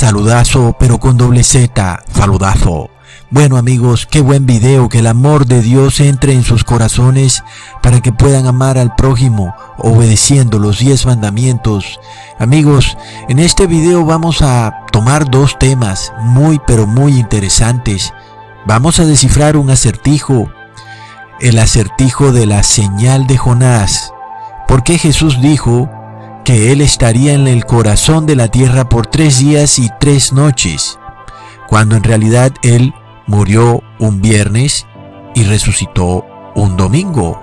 saludazo, pero con doble Z, saludazo. Bueno amigos, qué buen video, que el amor de Dios entre en sus corazones para que puedan amar al prójimo obedeciendo los diez mandamientos. Amigos, en este video vamos a tomar dos temas muy pero muy interesantes. Vamos a descifrar un acertijo, el acertijo de la señal de Jonás. Porque Jesús dijo que Él estaría en el corazón de la tierra por tres días y tres noches, cuando en realidad Él murió un viernes y resucitó un domingo.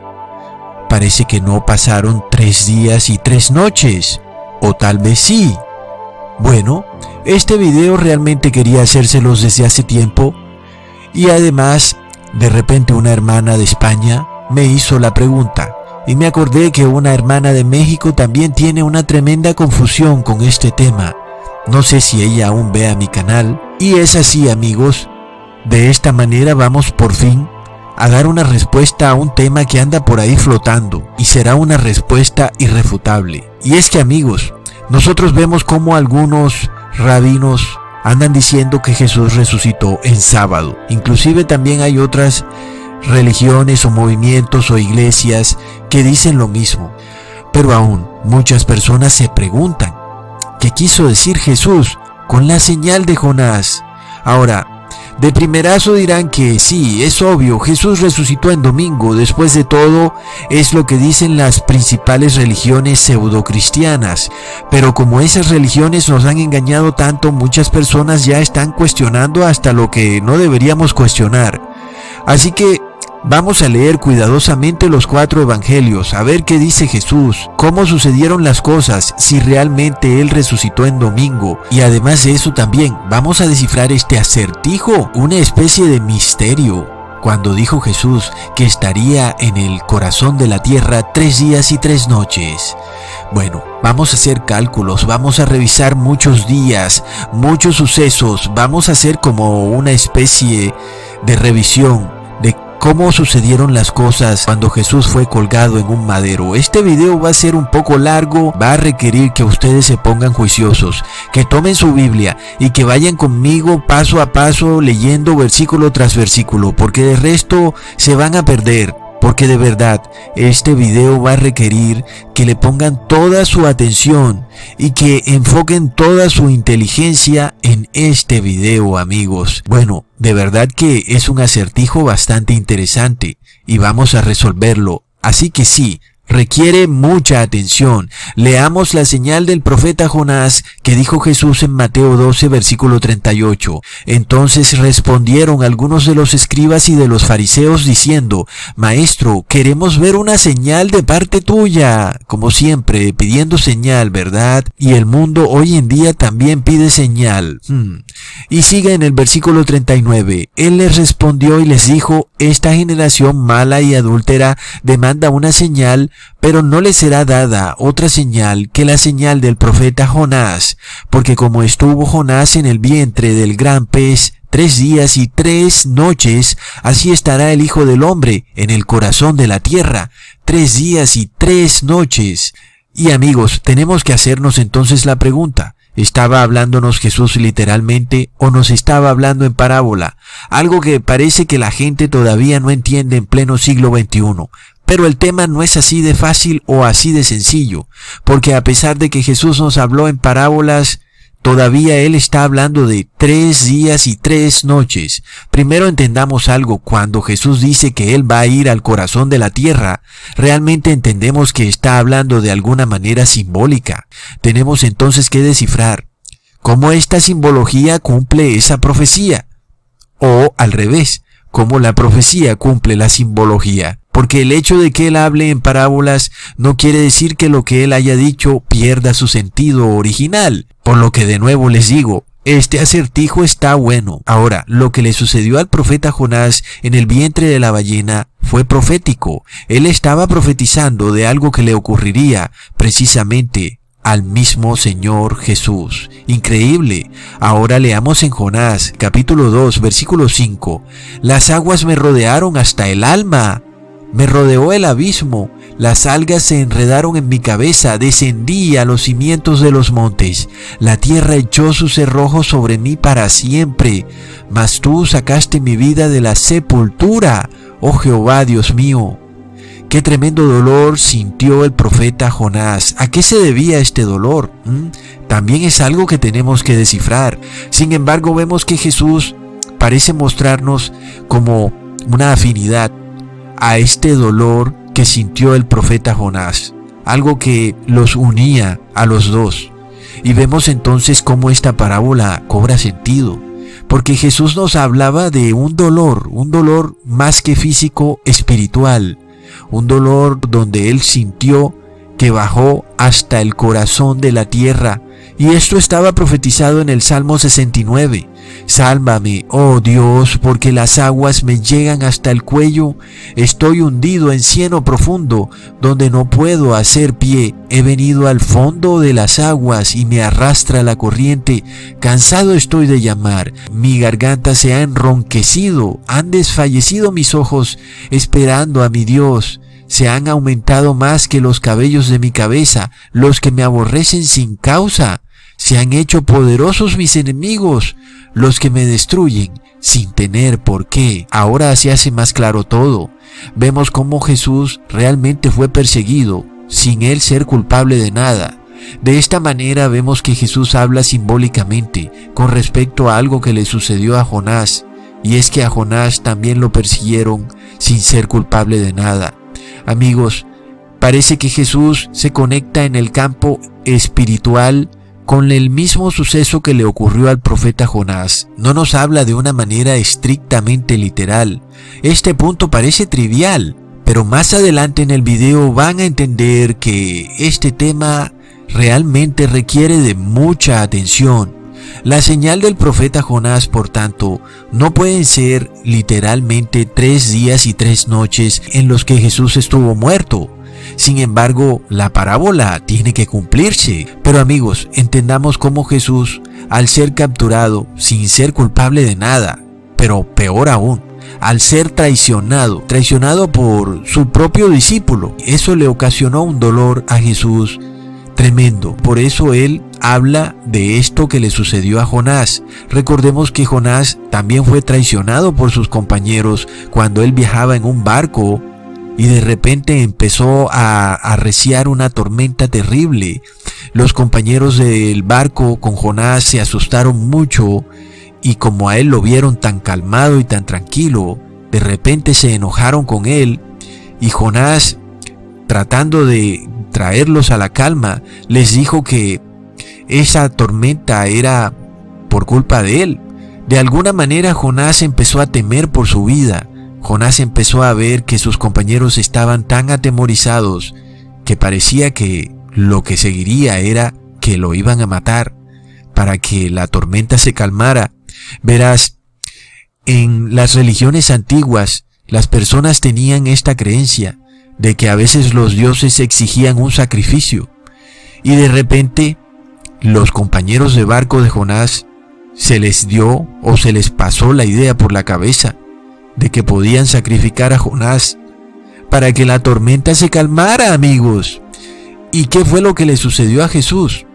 Parece que no pasaron tres días y tres noches, o tal vez sí. Bueno, este video realmente quería hacérselos desde hace tiempo y además de repente una hermana de España me hizo la pregunta y me acordé que una hermana de México también tiene una tremenda confusión con este tema. No sé si ella aún vea mi canal y es así amigos, de esta manera vamos por fin a dar una respuesta a un tema que anda por ahí flotando y será una respuesta irrefutable. Y es que amigos, nosotros vemos como algunos rabinos andan diciendo que Jesús resucitó en sábado. Inclusive también hay otras religiones o movimientos o iglesias que dicen lo mismo. Pero aún muchas personas se preguntan, ¿qué quiso decir Jesús con la señal de Jonás? Ahora, de primerazo dirán que sí, es obvio, Jesús resucitó en domingo, después de todo es lo que dicen las principales religiones pseudocristianas, pero como esas religiones nos han engañado tanto, muchas personas ya están cuestionando hasta lo que no deberíamos cuestionar. Así que Vamos a leer cuidadosamente los cuatro evangelios, a ver qué dice Jesús, cómo sucedieron las cosas, si realmente Él resucitó en domingo. Y además de eso también, vamos a descifrar este acertijo, una especie de misterio. Cuando dijo Jesús que estaría en el corazón de la tierra tres días y tres noches. Bueno, vamos a hacer cálculos, vamos a revisar muchos días, muchos sucesos, vamos a hacer como una especie de revisión cómo sucedieron las cosas cuando Jesús fue colgado en un madero. Este video va a ser un poco largo, va a requerir que ustedes se pongan juiciosos, que tomen su Biblia y que vayan conmigo paso a paso leyendo versículo tras versículo, porque de resto se van a perder porque de verdad este video va a requerir que le pongan toda su atención y que enfoquen toda su inteligencia en este video amigos. Bueno, de verdad que es un acertijo bastante interesante y vamos a resolverlo. Así que sí, requiere mucha atención. Leamos la señal del profeta Jonás que dijo Jesús en Mateo 12, versículo 38. Entonces respondieron algunos de los escribas y de los fariseos diciendo, Maestro, queremos ver una señal de parte tuya. Como siempre, pidiendo señal, ¿verdad? Y el mundo hoy en día también pide señal. Hmm. Y sigue en el versículo 39. Él les respondió y les dijo, Esta generación mala y adúltera demanda una señal, pero no le será dada otra señal que la señal del profeta Jonás, porque como estuvo Jonás en el vientre del gran pez tres días y tres noches, así estará el Hijo del Hombre en el corazón de la tierra, tres días y tres noches. Y amigos, tenemos que hacernos entonces la pregunta, ¿Estaba hablándonos Jesús literalmente o nos estaba hablando en parábola? Algo que parece que la gente todavía no entiende en pleno siglo XXI. Pero el tema no es así de fácil o así de sencillo, porque a pesar de que Jesús nos habló en parábolas, todavía Él está hablando de tres días y tres noches. Primero entendamos algo, cuando Jesús dice que Él va a ir al corazón de la tierra, realmente entendemos que está hablando de alguna manera simbólica. Tenemos entonces que descifrar cómo esta simbología cumple esa profecía, o al revés, cómo la profecía cumple la simbología porque el hecho de que él hable en parábolas no quiere decir que lo que él haya dicho pierda su sentido original. Por lo que de nuevo les digo, este acertijo está bueno. Ahora, lo que le sucedió al profeta Jonás en el vientre de la ballena fue profético. Él estaba profetizando de algo que le ocurriría precisamente al mismo Señor Jesús. Increíble. Ahora leamos en Jonás capítulo 2 versículo 5. Las aguas me rodearon hasta el alma Me rodeó el abismo, las algas se enredaron en mi cabeza, descendí a los cimientos de los montes, la tierra echó su cerrojo sobre mí para siempre, mas tú sacaste mi vida de la sepultura, oh Jehová Dios mío. Qué tremendo dolor sintió el profeta Jonás. ¿A qué se debía este dolor? ¿Mm? También es algo que tenemos que descifrar. Sin embargo, vemos que Jesús parece mostrarnos como una afinidad a este dolor que sintió el profeta Jonás, algo que los unía a los dos. Y vemos entonces cómo esta parábola cobra sentido, porque Jesús nos hablaba de un dolor, un dolor más que físico, espiritual, un dolor donde él sintió que bajó hasta el corazón de la tierra, y esto estaba profetizado en el Salmo 69. Sálvame, oh Dios, porque las aguas me llegan hasta el cuello. Estoy hundido en cieno profundo, donde no puedo hacer pie. He venido al fondo de las aguas y me arrastra la corriente. Cansado estoy de llamar. Mi garganta se ha enronquecido. Han desfallecido mis ojos, esperando a mi Dios se han aumentado más que los cabellos de mi cabeza, los que me aborrecen sin causa. Se han hecho poderosos mis enemigos, los que me destruyen sin tener por qué. Ahora se hace más claro todo. Vemos cómo Jesús realmente fue perseguido, sin él ser culpable de nada. De esta manera vemos que Jesús habla simbólicamente con respecto a algo que le sucedió a Jonás, y es que a Jonás también lo persiguieron sin ser culpable de nada. Amigos, parece que Jesús se conecta en el campo espiritual con el mismo suceso que le ocurrió al profeta Jonás. No nos habla de una manera estrictamente literal. Este punto parece trivial, pero más adelante en el video van a entender que este tema realmente requiere de mucha atención. La señal del profeta Jonás, por tanto, no pueden ser literalmente tres días y tres noches en los que Jesús estuvo muerto. Sin embargo, la parábola tiene que cumplirse. Pero amigos, entendamos cómo Jesús, al ser capturado sin ser culpable de nada, pero peor aún, al ser traicionado, traicionado por su propio discípulo, eso le ocasionó un dolor a Jesús tremendo. Por eso él habla de esto que le sucedió a Jonás. Recordemos que Jonás también fue traicionado por sus compañeros cuando él viajaba en un barco y de repente empezó a arreciar una tormenta terrible. Los compañeros del barco con Jonás se asustaron mucho y como a él lo vieron tan calmado y tan tranquilo, de repente se enojaron con él y Jonás, tratando de traerlos a la calma, les dijo que esa tormenta era por culpa de él. De alguna manera Jonás empezó a temer por su vida Jonás empezó a ver que sus compañeros estaban tan atemorizados que parecía que lo que seguiría era que lo iban a matar para que la tormenta se calmara. Verás, en las religiones antiguas las personas tenían esta creencia de que a veces los dioses exigían un sacrificio y de repente los compañeros de barco de Jonás se les dio o se les pasó la idea por la cabeza de que podían sacrificar a Jonás para que la tormenta se calmara, amigos. ¿Y qué fue lo que le sucedió a Jesús?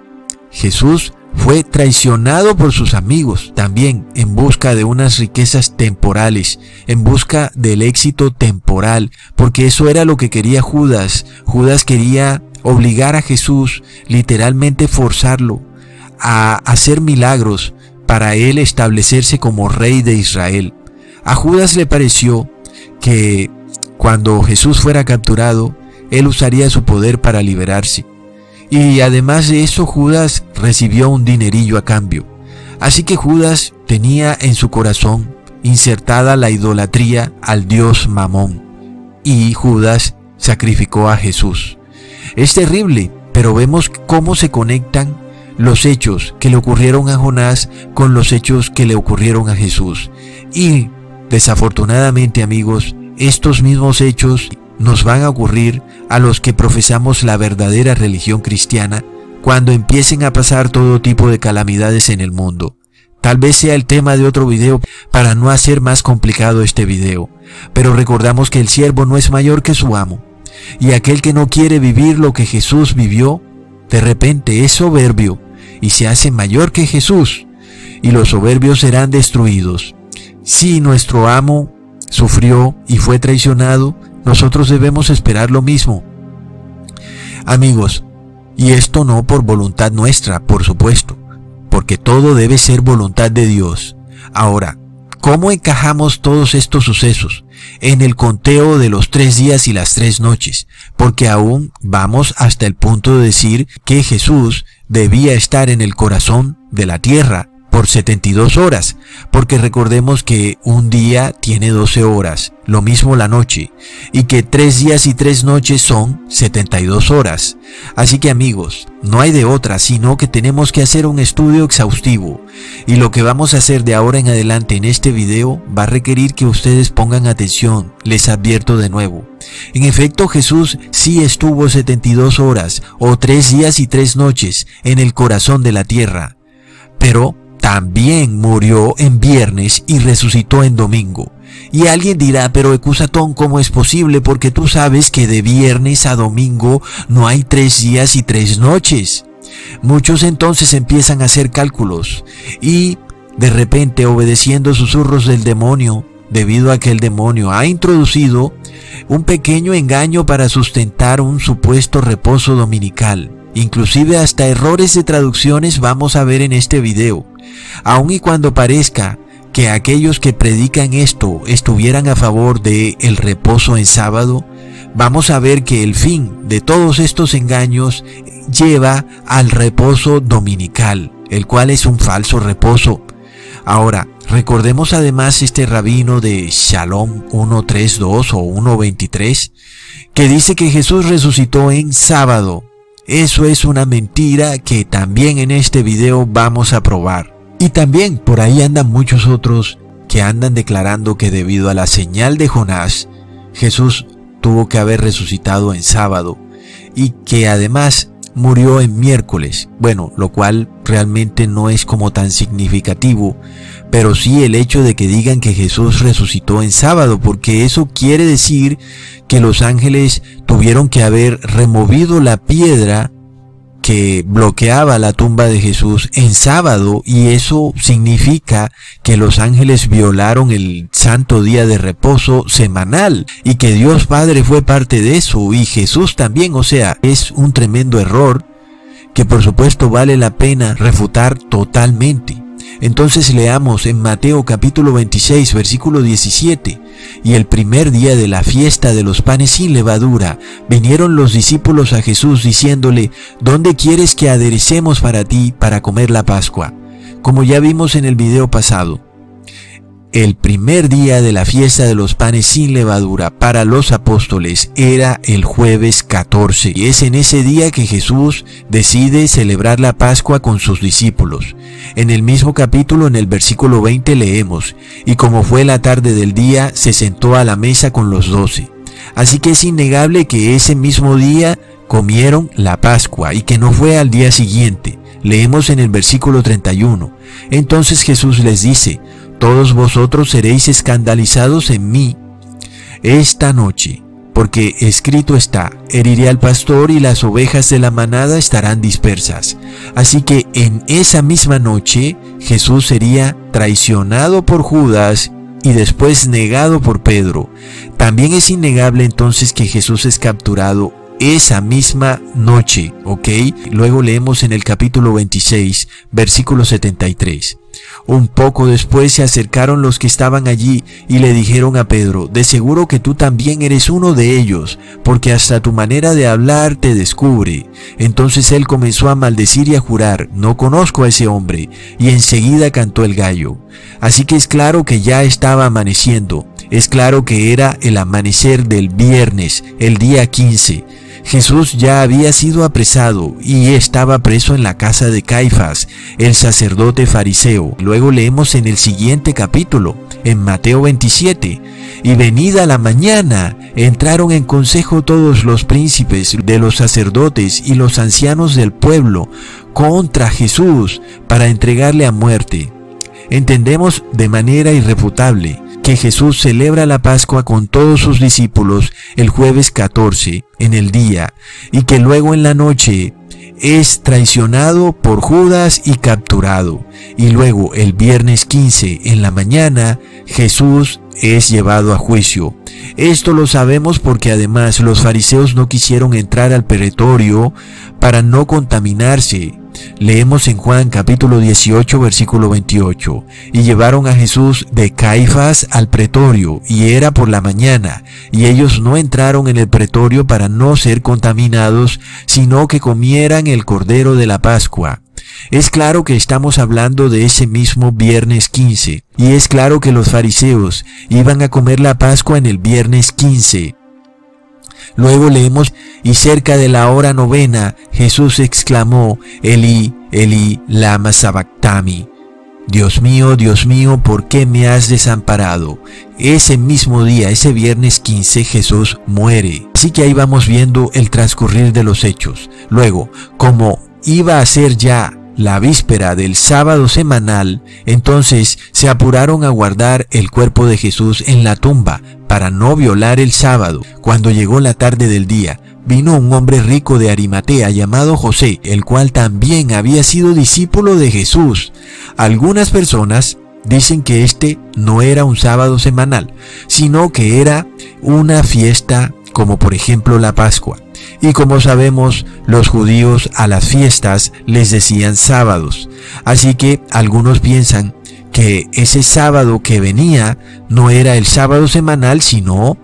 Jesús fue traicionado por sus amigos también en busca de unas riquezas temporales, en busca del éxito temporal, porque eso era lo que quería Judas. Judas quería obligar a Jesús, literalmente forzarlo a hacer milagros para él establecerse como rey de Israel. A Judas le pareció que cuando Jesús fuera capturado, él usaría su poder para liberarse. Y además de eso, Judas recibió un dinerillo a cambio. Así que Judas tenía en su corazón insertada la idolatría al dios Mamón. Y Judas sacrificó a Jesús. Es terrible, pero vemos cómo se conectan los hechos que le ocurrieron a Jonás con los hechos que le ocurrieron a Jesús. Y Desafortunadamente amigos, estos mismos hechos nos van a ocurrir a los que profesamos la verdadera religión cristiana cuando empiecen a pasar todo tipo de calamidades en el mundo. Tal vez sea el tema de otro video para no hacer más complicado este video. Pero recordamos que el siervo no es mayor que su amo. Y aquel que no quiere vivir lo que Jesús vivió, de repente es soberbio y se hace mayor que Jesús. Y los soberbios serán destruidos. Si nuestro amo sufrió y fue traicionado, nosotros debemos esperar lo mismo. Amigos, y esto no por voluntad nuestra, por supuesto, porque todo debe ser voluntad de Dios. Ahora, ¿cómo encajamos todos estos sucesos en el conteo de los tres días y las tres noches? Porque aún vamos hasta el punto de decir que Jesús debía estar en el corazón de la tierra por 72 horas, porque recordemos que un día tiene 12 horas, lo mismo la noche, y que tres días y tres noches son 72 horas. Así que amigos, no hay de otra, sino que tenemos que hacer un estudio exhaustivo, y lo que vamos a hacer de ahora en adelante en este video va a requerir que ustedes pongan atención, les advierto de nuevo. En efecto, Jesús sí estuvo 72 horas, o tres días y tres noches, en el corazón de la tierra, pero también murió en viernes y resucitó en domingo. Y alguien dirá, pero Ecusatón, ¿cómo es posible? Porque tú sabes que de viernes a domingo no hay tres días y tres noches. Muchos entonces empiezan a hacer cálculos y de repente obedeciendo susurros del demonio, debido a que el demonio ha introducido un pequeño engaño para sustentar un supuesto reposo dominical. Inclusive hasta errores de traducciones vamos a ver en este video. Aun y cuando parezca que aquellos que predican esto estuvieran a favor de el reposo en sábado, vamos a ver que el fin de todos estos engaños lleva al reposo dominical, el cual es un falso reposo. Ahora, recordemos además este rabino de Shalom 132 o 123, que dice que Jesús resucitó en sábado, eso es una mentira que también en este video vamos a probar. Y también por ahí andan muchos otros que andan declarando que debido a la señal de Jonás, Jesús tuvo que haber resucitado en sábado y que además murió en miércoles. Bueno, lo cual realmente no es como tan significativo, pero sí el hecho de que digan que Jesús resucitó en sábado, porque eso quiere decir que los ángeles tuvieron que haber removido la piedra que bloqueaba la tumba de Jesús en sábado y eso significa que los ángeles violaron el santo día de reposo semanal y que Dios Padre fue parte de eso y Jesús también, o sea, es un tremendo error que por supuesto vale la pena refutar totalmente. Entonces leamos en Mateo capítulo 26 versículo 17. Y el primer día de la fiesta de los panes sin levadura, vinieron los discípulos a Jesús diciéndole, ¿dónde quieres que aderecemos para ti para comer la Pascua? Como ya vimos en el video pasado, el primer día de la fiesta de los panes sin levadura para los apóstoles era el jueves 14 y es en ese día que Jesús decide celebrar la Pascua con sus discípulos. En el mismo capítulo, en el versículo 20 leemos, y como fue la tarde del día, se sentó a la mesa con los doce. Así que es innegable que ese mismo día comieron la Pascua y que no fue al día siguiente. Leemos en el versículo 31. Entonces Jesús les dice, todos vosotros seréis escandalizados en mí esta noche, porque escrito está, heriré al pastor y las ovejas de la manada estarán dispersas. Así que en esa misma noche Jesús sería traicionado por Judas y después negado por Pedro. También es innegable entonces que Jesús es capturado esa misma noche, ¿ok? Luego leemos en el capítulo 26, versículo 73. Un poco después se acercaron los que estaban allí y le dijeron a Pedro, de seguro que tú también eres uno de ellos, porque hasta tu manera de hablar te descubre. Entonces él comenzó a maldecir y a jurar, no conozco a ese hombre, y enseguida cantó el gallo. Así que es claro que ya estaba amaneciendo, es claro que era el amanecer del viernes, el día 15. Jesús ya había sido apresado y estaba preso en la casa de Caifás, el sacerdote fariseo. Luego leemos en el siguiente capítulo, en Mateo 27, y venida la mañana, entraron en consejo todos los príncipes de los sacerdotes y los ancianos del pueblo contra Jesús para entregarle a muerte. Entendemos de manera irrefutable que Jesús celebra la Pascua con todos sus discípulos el jueves 14 en el día y que luego en la noche es traicionado por Judas y capturado. Y luego el viernes 15 en la mañana Jesús es llevado a juicio. Esto lo sabemos porque además los fariseos no quisieron entrar al pretorio para no contaminarse Leemos en Juan capítulo 18 versículo 28, y llevaron a Jesús de Caifás al pretorio, y era por la mañana, y ellos no entraron en el pretorio para no ser contaminados, sino que comieran el cordero de la Pascua. Es claro que estamos hablando de ese mismo viernes 15, y es claro que los fariseos iban a comer la Pascua en el viernes 15. Luego leemos, y cerca de la hora novena, Jesús exclamó, Eli, Eli, lama sabactami. Dios mío, Dios mío, ¿por qué me has desamparado? Ese mismo día, ese viernes 15, Jesús muere. Así que ahí vamos viendo el transcurrir de los hechos. Luego, como iba a ser ya la víspera del sábado semanal, entonces se apuraron a guardar el cuerpo de Jesús en la tumba para no violar el sábado. Cuando llegó la tarde del día, vino un hombre rico de Arimatea llamado José, el cual también había sido discípulo de Jesús. Algunas personas dicen que este no era un sábado semanal, sino que era una fiesta como por ejemplo la Pascua. Y como sabemos, los judíos a las fiestas les decían sábados. Así que algunos piensan que ese sábado que venía no era el sábado semanal, sino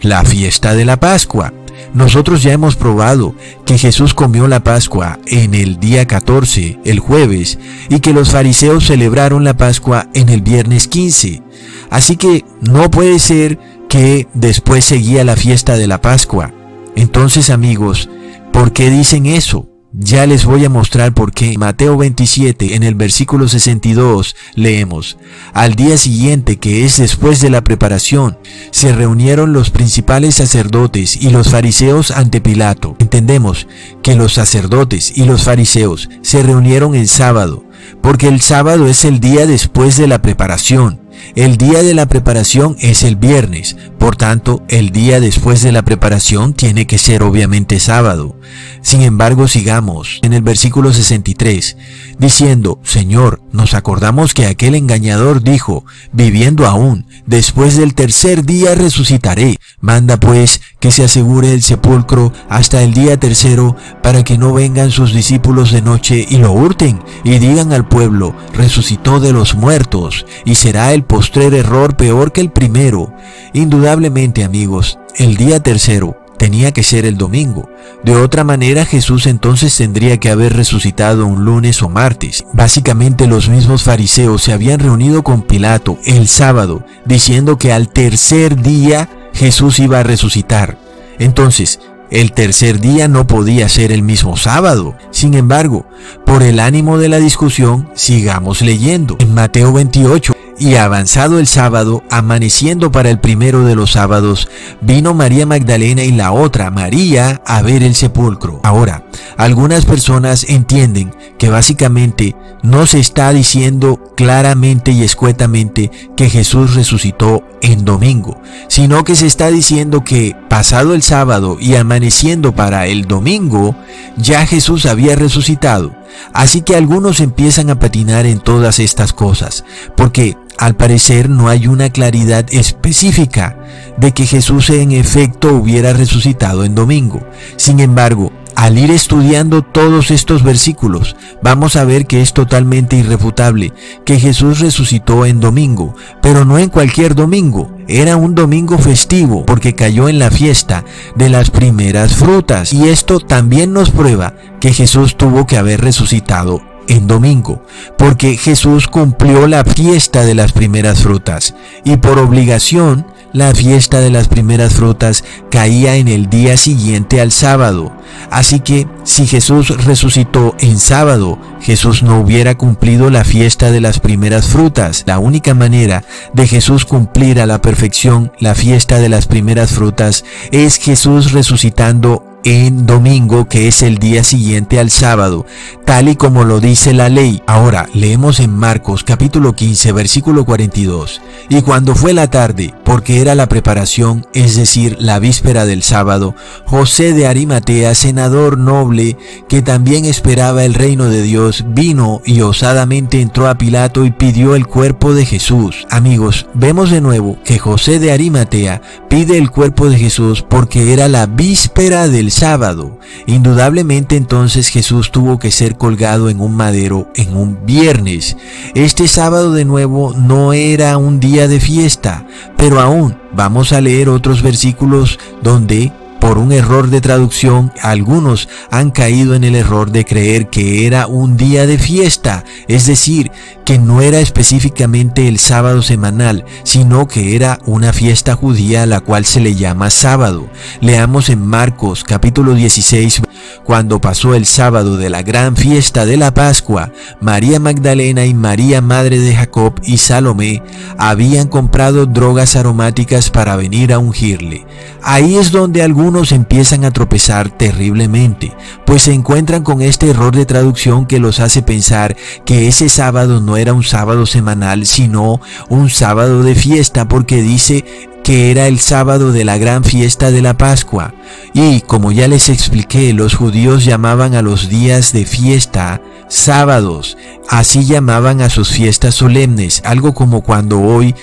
la fiesta de la Pascua. Nosotros ya hemos probado que Jesús comió la Pascua en el día 14, el jueves, y que los fariseos celebraron la Pascua en el viernes 15. Así que no puede ser que después seguía la fiesta de la Pascua. Entonces amigos, ¿por qué dicen eso? Ya les voy a mostrar por qué. Mateo 27, en el versículo 62, leemos, Al día siguiente, que es después de la preparación, se reunieron los principales sacerdotes y los fariseos ante Pilato. Entendemos que los sacerdotes y los fariseos se reunieron el sábado, porque el sábado es el día después de la preparación. El día de la preparación es el viernes, por tanto, el día después de la preparación tiene que ser obviamente sábado. Sin embargo, sigamos en el versículo 63, diciendo, Señor, nos acordamos que aquel engañador dijo, viviendo aún, después del tercer día resucitaré. Manda pues que se asegure el sepulcro hasta el día tercero, para que no vengan sus discípulos de noche y lo hurten, y digan al pueblo, resucitó de los muertos, y será postrer error peor que el primero. Indudablemente, amigos, el día tercero tenía que ser el domingo. De otra manera, Jesús entonces tendría que haber resucitado un lunes o martes. Básicamente los mismos fariseos se habían reunido con Pilato el sábado, diciendo que al tercer día Jesús iba a resucitar. Entonces, el tercer día no podía ser el mismo sábado. Sin embargo, por el ánimo de la discusión, sigamos leyendo. En Mateo 28, y avanzado el sábado, amaneciendo para el primero de los sábados, vino María Magdalena y la otra, María, a ver el sepulcro. Ahora, algunas personas entienden que básicamente no se está diciendo claramente y escuetamente que Jesús resucitó en domingo, sino que se está diciendo que pasado el sábado y amaneciendo para el domingo, ya Jesús había resucitado. Así que algunos empiezan a patinar en todas estas cosas, porque al parecer no hay una claridad específica de que Jesús en efecto hubiera resucitado en domingo. Sin embargo, al ir estudiando todos estos versículos, vamos a ver que es totalmente irrefutable que Jesús resucitó en domingo, pero no en cualquier domingo, era un domingo festivo porque cayó en la fiesta de las primeras frutas. Y esto también nos prueba que Jesús tuvo que haber resucitado en domingo, porque Jesús cumplió la fiesta de las primeras frutas y por obligación la fiesta de las primeras frutas caía en el día siguiente al sábado. Así que si Jesús resucitó en sábado, Jesús no hubiera cumplido la fiesta de las primeras frutas. La única manera de Jesús cumplir a la perfección la fiesta de las primeras frutas es Jesús resucitando en domingo, que es el día siguiente al sábado, tal y como lo dice la ley. Ahora, leemos en Marcos capítulo 15, versículo 42. Y cuando fue la tarde, porque era la preparación, es decir, la víspera del sábado, José de Arimatea, senador noble, que también esperaba el reino de Dios, vino y osadamente entró a Pilato y pidió el cuerpo de Jesús. Amigos, vemos de nuevo que José de Arimatea pide el cuerpo de Jesús porque era la víspera del sábado. Indudablemente entonces Jesús tuvo que ser colgado en un madero en un viernes. Este sábado de nuevo no era un día de fiesta, pero aún vamos a leer otros versículos donde por un error de traducción, algunos han caído en el error de creer que era un día de fiesta, es decir, que no era específicamente el sábado semanal, sino que era una fiesta judía a la cual se le llama sábado. Leamos en Marcos capítulo 16, cuando pasó el sábado de la gran fiesta de la Pascua, María Magdalena y María Madre de Jacob y Salomé habían comprado drogas aromáticas para venir a ungirle. Ahí es donde algunos empiezan a tropezar terriblemente, pues se encuentran con este error de traducción que los hace pensar que ese sábado no era un sábado semanal, sino un sábado de fiesta, porque dice que era el sábado de la gran fiesta de la Pascua. Y como ya les expliqué, los judíos llamaban a los días de fiesta sábados. Así llamaban a sus fiestas solemnes, algo como cuando hoy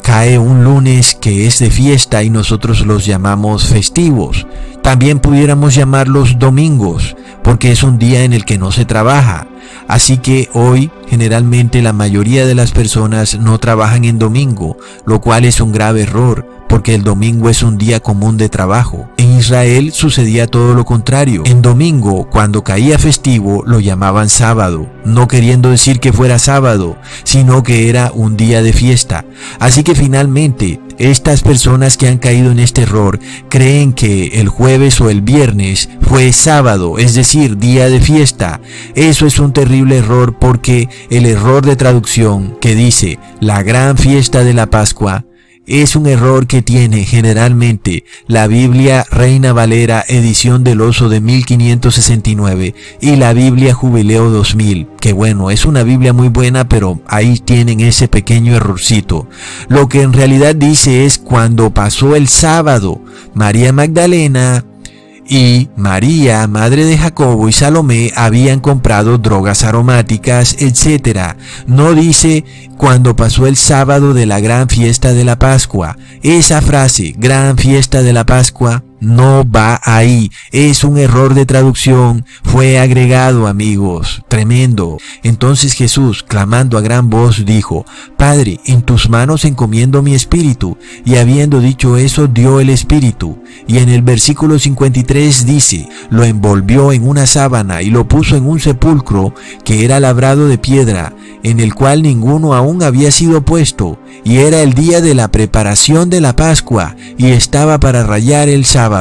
cae un lunes que es de fiesta y nosotros los llamamos festivos. También pudiéramos llamarlos domingos, porque es un día en el que no se trabaja. Así que hoy generalmente la mayoría de las personas no trabajan en domingo, lo cual es un grave error, porque el domingo es un día común de trabajo. En Israel sucedía todo lo contrario. En domingo, cuando caía festivo, lo llamaban sábado, no queriendo decir que fuera sábado, sino que era un día de fiesta. Así que finalmente, estas personas que han caído en este error creen que el jueves o el viernes fue sábado, es decir, día de fiesta. Eso es un terrible error porque el error de traducción que dice la gran fiesta de la Pascua es un error que tiene generalmente la Biblia Reina Valera edición del oso de 1569 y la Biblia Jubileo 2000, que bueno, es una Biblia muy buena, pero ahí tienen ese pequeño errorcito. Lo que en realidad dice es cuando pasó el sábado, María Magdalena, y María, madre de Jacobo y Salomé habían comprado drogas aromáticas, etc. No dice cuando pasó el sábado de la gran fiesta de la Pascua. Esa frase, gran fiesta de la Pascua, no va ahí. Es un error de traducción. Fue agregado, amigos. Tremendo. Entonces Jesús, clamando a gran voz, dijo, Padre, en tus manos encomiendo mi espíritu. Y habiendo dicho eso, dio el espíritu. Y en el versículo 53 dice, lo envolvió en una sábana y lo puso en un sepulcro que era labrado de piedra, en el cual ninguno aún había sido puesto. Y era el día de la preparación de la Pascua, y estaba para rayar el sábado.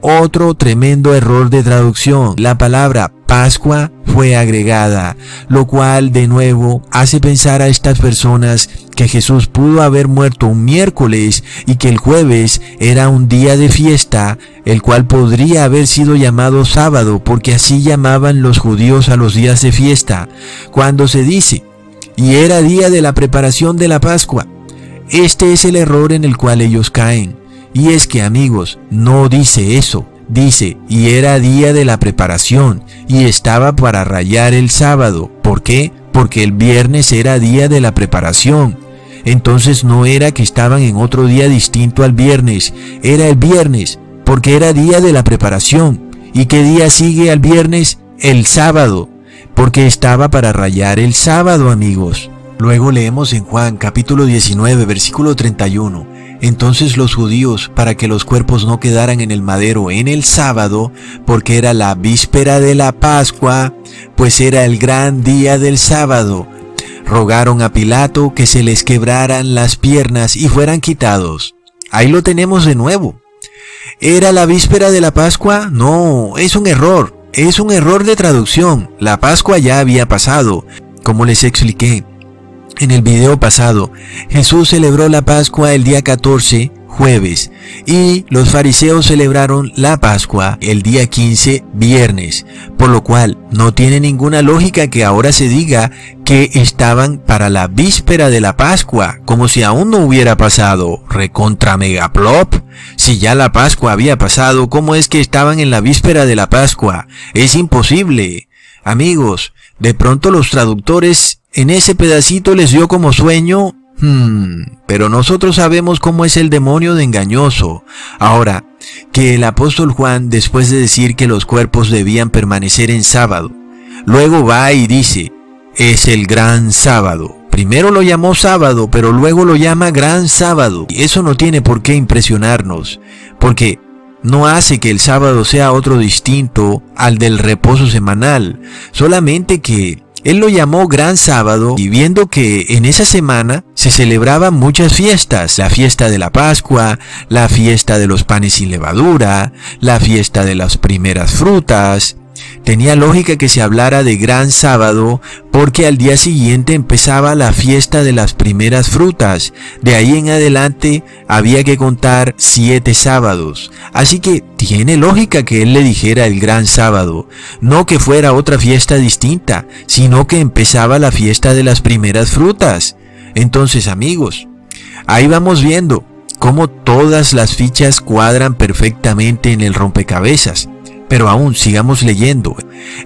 Otro tremendo error de traducción. La palabra Pascua fue agregada, lo cual de nuevo hace pensar a estas personas que Jesús pudo haber muerto un miércoles y que el jueves era un día de fiesta, el cual podría haber sido llamado sábado, porque así llamaban los judíos a los días de fiesta. Cuando se dice, y era día de la preparación de la Pascua, este es el error en el cual ellos caen. Y es que amigos, no dice eso. Dice, y era día de la preparación, y estaba para rayar el sábado. ¿Por qué? Porque el viernes era día de la preparación. Entonces no era que estaban en otro día distinto al viernes, era el viernes, porque era día de la preparación. ¿Y qué día sigue al viernes? El sábado, porque estaba para rayar el sábado, amigos. Luego leemos en Juan capítulo 19, versículo 31. Entonces los judíos, para que los cuerpos no quedaran en el madero en el sábado, porque era la víspera de la Pascua, pues era el gran día del sábado, rogaron a Pilato que se les quebraran las piernas y fueran quitados. Ahí lo tenemos de nuevo. ¿Era la víspera de la Pascua? No, es un error. Es un error de traducción. La Pascua ya había pasado, como les expliqué. En el video pasado, Jesús celebró la Pascua el día 14, jueves y los fariseos celebraron la Pascua el día 15 viernes, por lo cual no tiene ninguna lógica que ahora se diga que estaban para la víspera de la Pascua, como si aún no hubiera pasado. Recontra megaplop. Si ya la Pascua había pasado, ¿cómo es que estaban en la víspera de la Pascua? Es imposible. Amigos, de pronto los traductores en ese pedacito les dio como sueño Hmm, pero nosotros sabemos cómo es el demonio de engañoso. Ahora, que el apóstol Juan, después de decir que los cuerpos debían permanecer en sábado, luego va y dice, es el gran sábado. Primero lo llamó sábado, pero luego lo llama gran sábado. Y eso no tiene por qué impresionarnos, porque no hace que el sábado sea otro distinto al del reposo semanal, solamente que él lo llamó Gran Sábado y viendo que en esa semana se celebraban muchas fiestas, la fiesta de la Pascua, la fiesta de los panes sin levadura, la fiesta de las primeras frutas, Tenía lógica que se hablara de gran sábado porque al día siguiente empezaba la fiesta de las primeras frutas. De ahí en adelante había que contar siete sábados. Así que tiene lógica que él le dijera el gran sábado. No que fuera otra fiesta distinta, sino que empezaba la fiesta de las primeras frutas. Entonces amigos, ahí vamos viendo cómo todas las fichas cuadran perfectamente en el rompecabezas. Pero aún sigamos leyendo.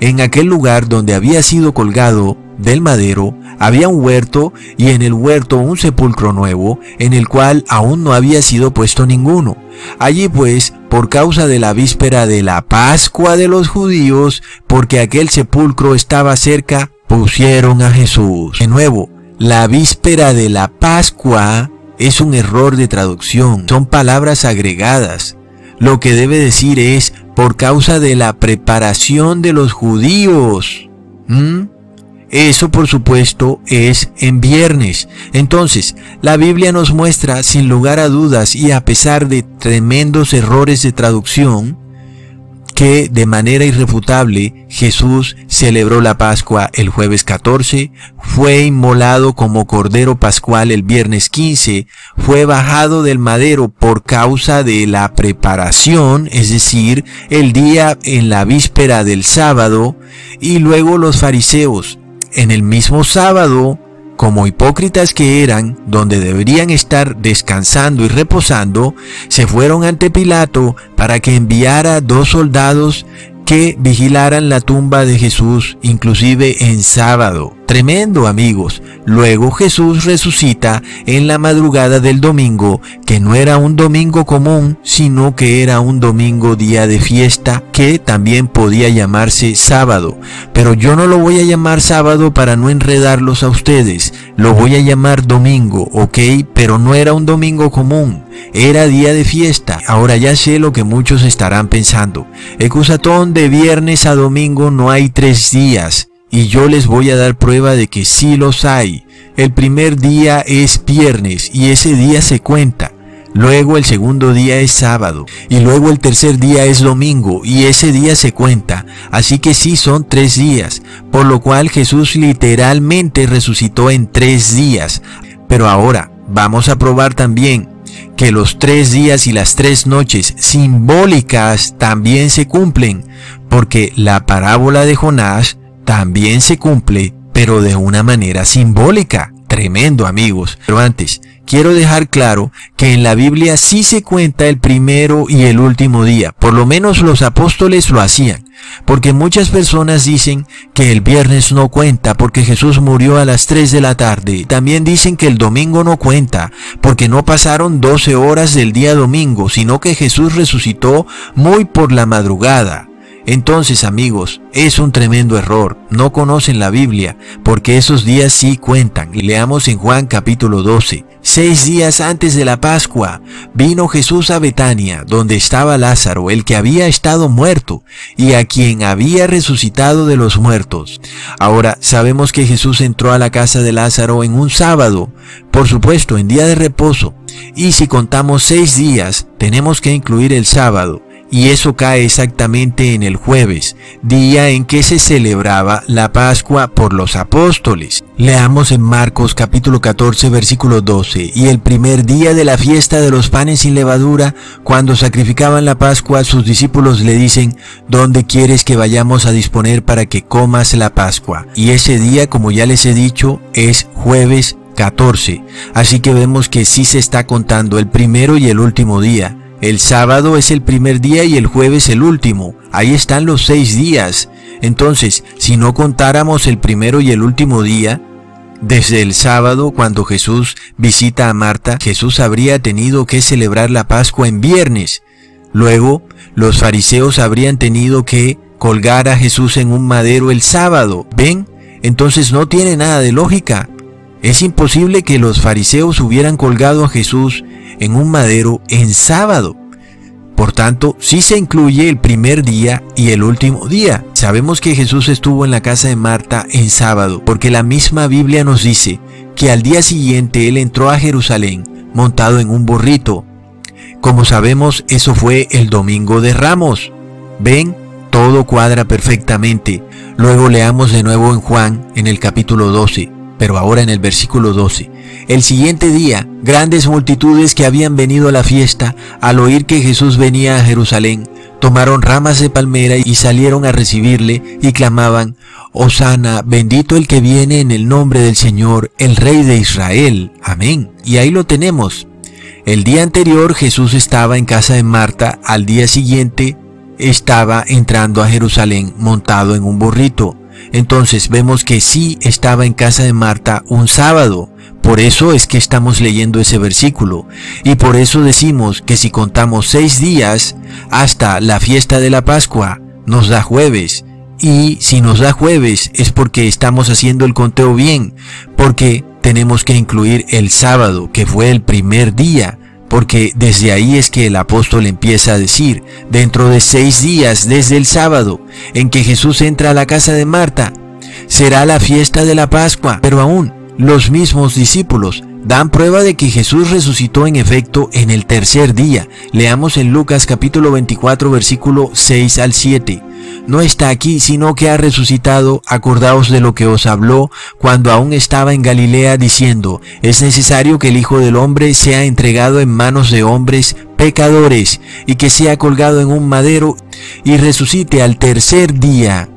En aquel lugar donde había sido colgado del madero había un huerto y en el huerto un sepulcro nuevo en el cual aún no había sido puesto ninguno. Allí pues, por causa de la víspera de la Pascua de los judíos, porque aquel sepulcro estaba cerca, pusieron a Jesús. De nuevo, la víspera de la Pascua es un error de traducción, son palabras agregadas. Lo que debe decir es por causa de la preparación de los judíos. ¿Mm? Eso por supuesto es en viernes. Entonces, la Biblia nos muestra sin lugar a dudas y a pesar de tremendos errores de traducción, que de manera irrefutable Jesús celebró la Pascua el jueves 14, fue inmolado como cordero pascual el viernes 15, fue bajado del madero por causa de la preparación, es decir, el día en la víspera del sábado, y luego los fariseos. En el mismo sábado como hipócritas que eran, donde deberían estar descansando y reposando, se fueron ante Pilato para que enviara dos soldados que vigilaran la tumba de Jesús, inclusive en sábado. Tremendo amigos. Luego Jesús resucita en la madrugada del domingo, que no era un domingo común, sino que era un domingo día de fiesta, que también podía llamarse sábado. Pero yo no lo voy a llamar sábado para no enredarlos a ustedes, lo voy a llamar domingo, ¿ok? Pero no era un domingo común, era día de fiesta. Ahora ya sé lo que muchos estarán pensando. Ecusatón de viernes a domingo no hay tres días. Y yo les voy a dar prueba de que sí los hay. El primer día es viernes y ese día se cuenta. Luego el segundo día es sábado y luego el tercer día es domingo y ese día se cuenta. Así que sí son tres días, por lo cual Jesús literalmente resucitó en tres días. Pero ahora vamos a probar también que los tres días y las tres noches simbólicas también se cumplen, porque la parábola de Jonás también se cumple, pero de una manera simbólica. Tremendo amigos. Pero antes, quiero dejar claro que en la Biblia sí se cuenta el primero y el último día. Por lo menos los apóstoles lo hacían. Porque muchas personas dicen que el viernes no cuenta porque Jesús murió a las 3 de la tarde. También dicen que el domingo no cuenta porque no pasaron 12 horas del día domingo, sino que Jesús resucitó muy por la madrugada. Entonces amigos, es un tremendo error. No conocen la Biblia porque esos días sí cuentan. Leamos en Juan capítulo 12. Seis días antes de la Pascua vino Jesús a Betania, donde estaba Lázaro, el que había estado muerto y a quien había resucitado de los muertos. Ahora sabemos que Jesús entró a la casa de Lázaro en un sábado, por supuesto en día de reposo. Y si contamos seis días, tenemos que incluir el sábado y eso cae exactamente en el jueves, día en que se celebraba la Pascua por los apóstoles. Leamos en Marcos capítulo 14 versículo 12, y el primer día de la fiesta de los panes sin levadura, cuando sacrificaban la Pascua, sus discípulos le dicen, ¿dónde quieres que vayamos a disponer para que comas la Pascua? Y ese día, como ya les he dicho, es jueves 14. Así que vemos que sí se está contando el primero y el último día. El sábado es el primer día y el jueves el último. Ahí están los seis días. Entonces, si no contáramos el primero y el último día, desde el sábado, cuando Jesús visita a Marta, Jesús habría tenido que celebrar la Pascua en viernes. Luego, los fariseos habrían tenido que colgar a Jesús en un madero el sábado. ¿Ven? Entonces no tiene nada de lógica. Es imposible que los fariseos hubieran colgado a Jesús en un madero en sábado. Por tanto, sí se incluye el primer día y el último día. Sabemos que Jesús estuvo en la casa de Marta en sábado, porque la misma Biblia nos dice que al día siguiente él entró a Jerusalén montado en un burrito. Como sabemos, eso fue el domingo de Ramos. Ven, todo cuadra perfectamente. Luego leamos de nuevo en Juan en el capítulo 12 pero ahora en el versículo 12. El siguiente día, grandes multitudes que habían venido a la fiesta, al oír que Jesús venía a Jerusalén, tomaron ramas de palmera y salieron a recibirle y clamaban, Osana, bendito el que viene en el nombre del Señor, el Rey de Israel. Amén. Y ahí lo tenemos. El día anterior Jesús estaba en casa de Marta, al día siguiente estaba entrando a Jerusalén montado en un burrito. Entonces vemos que sí estaba en casa de Marta un sábado. Por eso es que estamos leyendo ese versículo. Y por eso decimos que si contamos seis días hasta la fiesta de la Pascua, nos da jueves. Y si nos da jueves es porque estamos haciendo el conteo bien, porque tenemos que incluir el sábado, que fue el primer día porque desde ahí es que el apóstol empieza a decir, dentro de seis días desde el sábado en que Jesús entra a la casa de Marta, será la fiesta de la Pascua, pero aún los mismos discípulos dan prueba de que Jesús resucitó en efecto en el tercer día. Leamos en Lucas capítulo 24 versículo 6 al 7 no está aquí, sino que ha resucitado, acordaos de lo que os habló cuando aún estaba en Galilea, diciendo, es necesario que el Hijo del Hombre sea entregado en manos de hombres pecadores, y que sea colgado en un madero, y resucite al tercer día.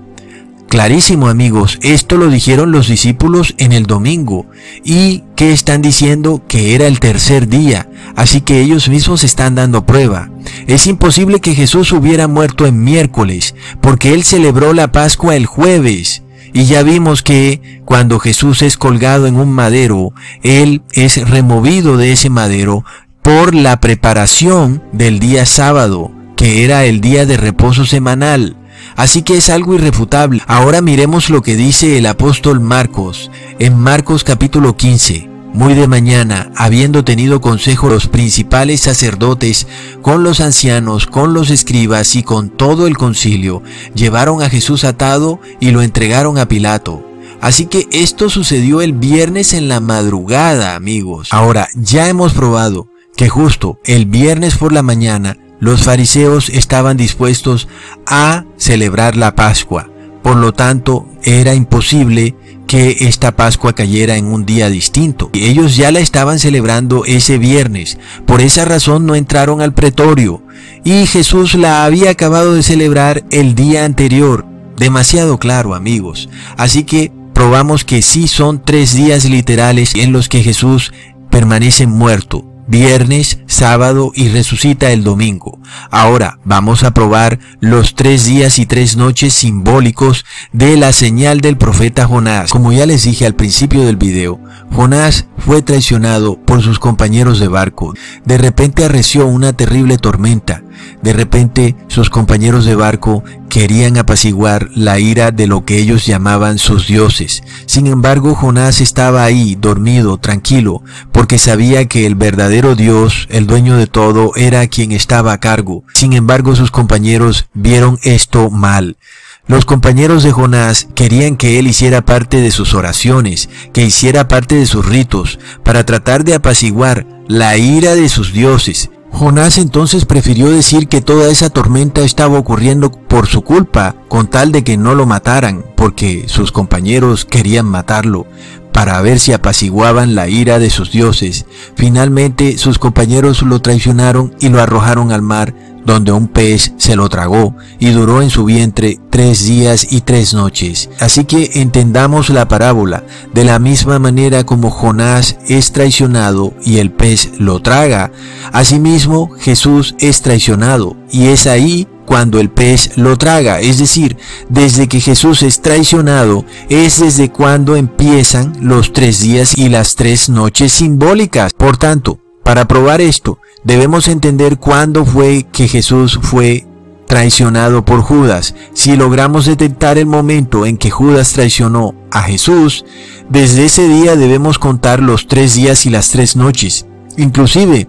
Clarísimo amigos, esto lo dijeron los discípulos en el domingo. ¿Y qué están diciendo? Que era el tercer día. Así que ellos mismos están dando prueba. Es imposible que Jesús hubiera muerto en miércoles, porque él celebró la Pascua el jueves. Y ya vimos que cuando Jesús es colgado en un madero, Él es removido de ese madero por la preparación del día sábado, que era el día de reposo semanal. Así que es algo irrefutable. Ahora miremos lo que dice el apóstol Marcos en Marcos capítulo 15. Muy de mañana, habiendo tenido consejo los principales sacerdotes con los ancianos, con los escribas y con todo el concilio, llevaron a Jesús atado y lo entregaron a Pilato. Así que esto sucedió el viernes en la madrugada, amigos. Ahora, ya hemos probado que justo el viernes por la mañana los fariseos estaban dispuestos a celebrar la Pascua. Por lo tanto, era imposible que esta Pascua cayera en un día distinto. Ellos ya la estaban celebrando ese viernes. Por esa razón no entraron al pretorio. Y Jesús la había acabado de celebrar el día anterior. Demasiado claro, amigos. Así que probamos que sí son tres días literales en los que Jesús permanece muerto viernes, sábado y resucita el domingo. Ahora vamos a probar los tres días y tres noches simbólicos de la señal del profeta Jonás. Como ya les dije al principio del video, Jonás fue traicionado por sus compañeros de barco. De repente arreció una terrible tormenta. De repente sus compañeros de barco querían apaciguar la ira de lo que ellos llamaban sus dioses. Sin embargo, Jonás estaba ahí, dormido, tranquilo, porque sabía que el verdadero Dios, el dueño de todo, era quien estaba a cargo. Sin embargo, sus compañeros vieron esto mal. Los compañeros de Jonás querían que él hiciera parte de sus oraciones, que hiciera parte de sus ritos, para tratar de apaciguar la ira de sus dioses. Jonás entonces prefirió decir que toda esa tormenta estaba ocurriendo por su culpa, con tal de que no lo mataran, porque sus compañeros querían matarlo, para ver si apaciguaban la ira de sus dioses. Finalmente sus compañeros lo traicionaron y lo arrojaron al mar, donde un pez se lo tragó y duró en su vientre tres días y tres noches. Así que entendamos la parábola, de la misma manera como Jonás es traicionado y el pez lo traga, asimismo Jesús es traicionado y es ahí cuando el pez lo traga, es decir, desde que Jesús es traicionado, es desde cuando empiezan los tres días y las tres noches simbólicas. Por tanto, para probar esto, debemos entender cuándo fue que Jesús fue traicionado por Judas. Si logramos detectar el momento en que Judas traicionó a Jesús, desde ese día debemos contar los tres días y las tres noches. Inclusive,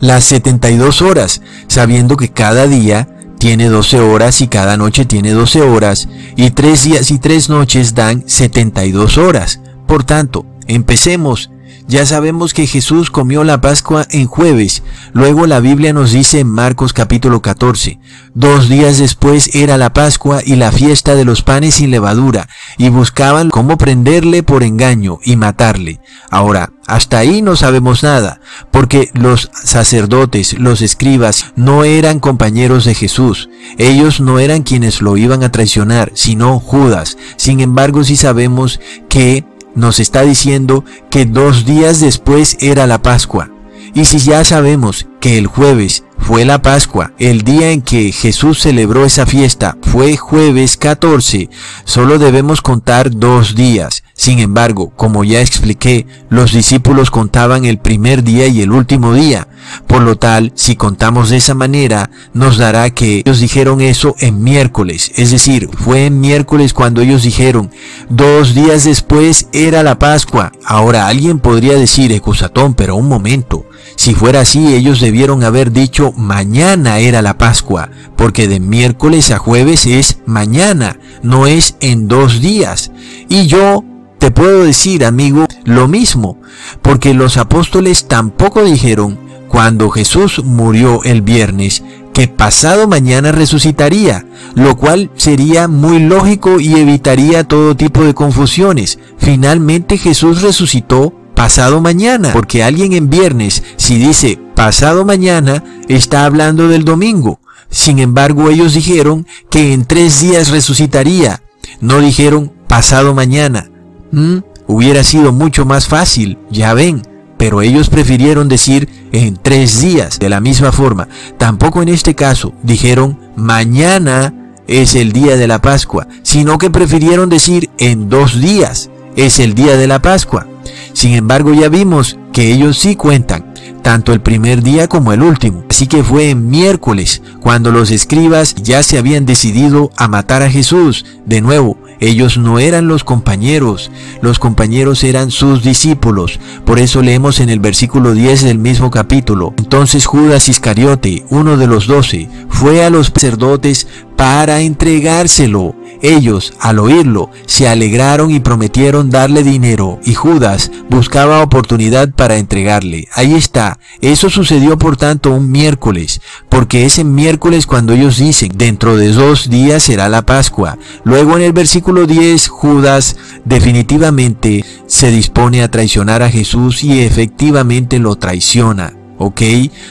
las 72 horas, sabiendo que cada día tiene 12 horas y cada noche tiene 12 horas, y tres días y tres noches dan 72 horas. Por tanto, empecemos ya sabemos que Jesús comió la Pascua en jueves. Luego la Biblia nos dice en Marcos capítulo 14, dos días después era la Pascua y la fiesta de los panes sin levadura, y buscaban cómo prenderle por engaño y matarle. Ahora, hasta ahí no sabemos nada, porque los sacerdotes, los escribas, no eran compañeros de Jesús. Ellos no eran quienes lo iban a traicionar, sino Judas. Sin embargo, sí sabemos que nos está diciendo que dos días después era la Pascua. Y si ya sabemos que el jueves fue la Pascua, el día en que Jesús celebró esa fiesta fue jueves 14, solo debemos contar dos días. Sin embargo, como ya expliqué, los discípulos contaban el primer día y el último día. Por lo tal, si contamos de esa manera, nos dará que ellos dijeron eso en miércoles. Es decir, fue en miércoles cuando ellos dijeron, dos días después era la Pascua. Ahora alguien podría decir, Ecusatón, pero un momento. Si fuera así, ellos debieron haber dicho mañana era la Pascua, porque de miércoles a jueves es mañana, no es en dos días. Y yo te puedo decir, amigo, lo mismo, porque los apóstoles tampoco dijeron, cuando Jesús murió el viernes, que pasado mañana resucitaría, lo cual sería muy lógico y evitaría todo tipo de confusiones. Finalmente Jesús resucitó pasado mañana, porque alguien en viernes, si dice pasado mañana, está hablando del domingo. Sin embargo, ellos dijeron que en tres días resucitaría. No dijeron pasado mañana. ¿Mm? Hubiera sido mucho más fácil, ya ven, pero ellos prefirieron decir en tres días. De la misma forma, tampoco en este caso dijeron mañana es el día de la Pascua, sino que prefirieron decir en dos días es el día de la Pascua. Sin embargo, ya vimos que ellos sí cuentan, tanto el primer día como el último. Así que fue en miércoles cuando los escribas ya se habían decidido a matar a Jesús. De nuevo, ellos no eran los compañeros, los compañeros eran sus discípulos. Por eso leemos en el versículo 10 del mismo capítulo. Entonces Judas Iscariote, uno de los doce, fue a los sacerdotes para entregárselo. Ellos, al oírlo, se alegraron y prometieron darle dinero, y Judas buscaba oportunidad para entregarle. Ahí está. Eso sucedió por tanto un miércoles, porque es en miércoles cuando ellos dicen, dentro de dos días será la Pascua. Luego en el versículo 10, Judas definitivamente se dispone a traicionar a Jesús y efectivamente lo traiciona. ¿Ok?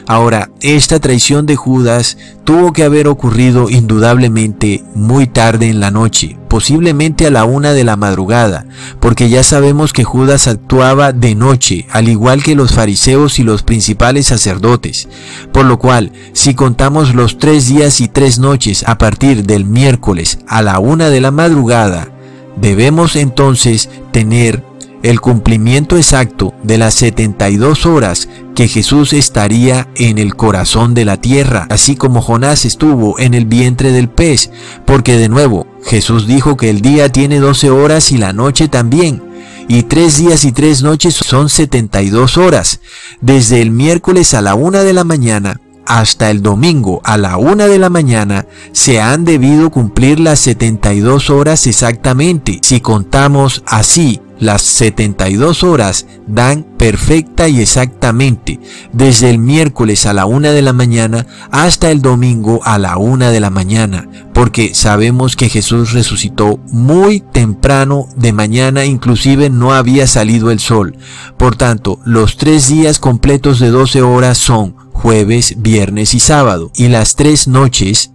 Ahora, esta traición de Judas tuvo que haber ocurrido indudablemente muy tarde en la noche, posiblemente a la una de la madrugada, porque ya sabemos que Judas actuaba de noche, al igual que los fariseos y los principales sacerdotes. Por lo cual, si contamos los tres días y tres noches a partir del miércoles a la una de la madrugada, debemos entonces tener el cumplimiento exacto de las 72 horas que Jesús estaría en el corazón de la tierra, así como Jonás estuvo en el vientre del pez, porque de nuevo Jesús dijo que el día tiene 12 horas y la noche también, y tres días y tres noches son 72 horas, desde el miércoles a la una de la mañana hasta el domingo a la una de la mañana se han debido cumplir las 72 horas exactamente. Si contamos así, las 72 horas dan perfecta y exactamente desde el miércoles a la una de la mañana hasta el domingo a la una de la mañana, porque sabemos que Jesús resucitó muy temprano de mañana, inclusive no había salido el sol. Por tanto, los tres días completos de 12 horas son jueves, viernes y sábado, y las tres noches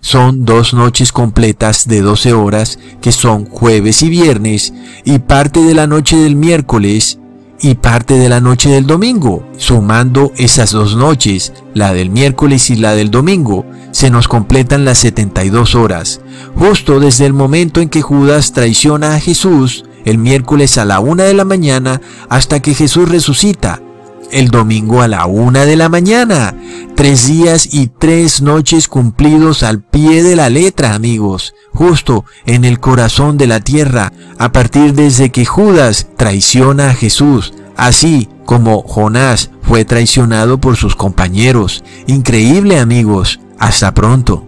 son dos noches completas de 12 horas que son jueves y viernes y parte de la noche del miércoles y parte de la noche del domingo. Sumando esas dos noches, la del miércoles y la del domingo, se nos completan las 72 horas. Justo desde el momento en que Judas traiciona a Jesús, el miércoles a la una de la mañana, hasta que Jesús resucita, el domingo a la una de la mañana. Tres días y tres noches cumplidos al pie de la letra, amigos, justo en el corazón de la tierra, a partir desde que Judas traiciona a Jesús, así como Jonás fue traicionado por sus compañeros. Increíble, amigos. Hasta pronto.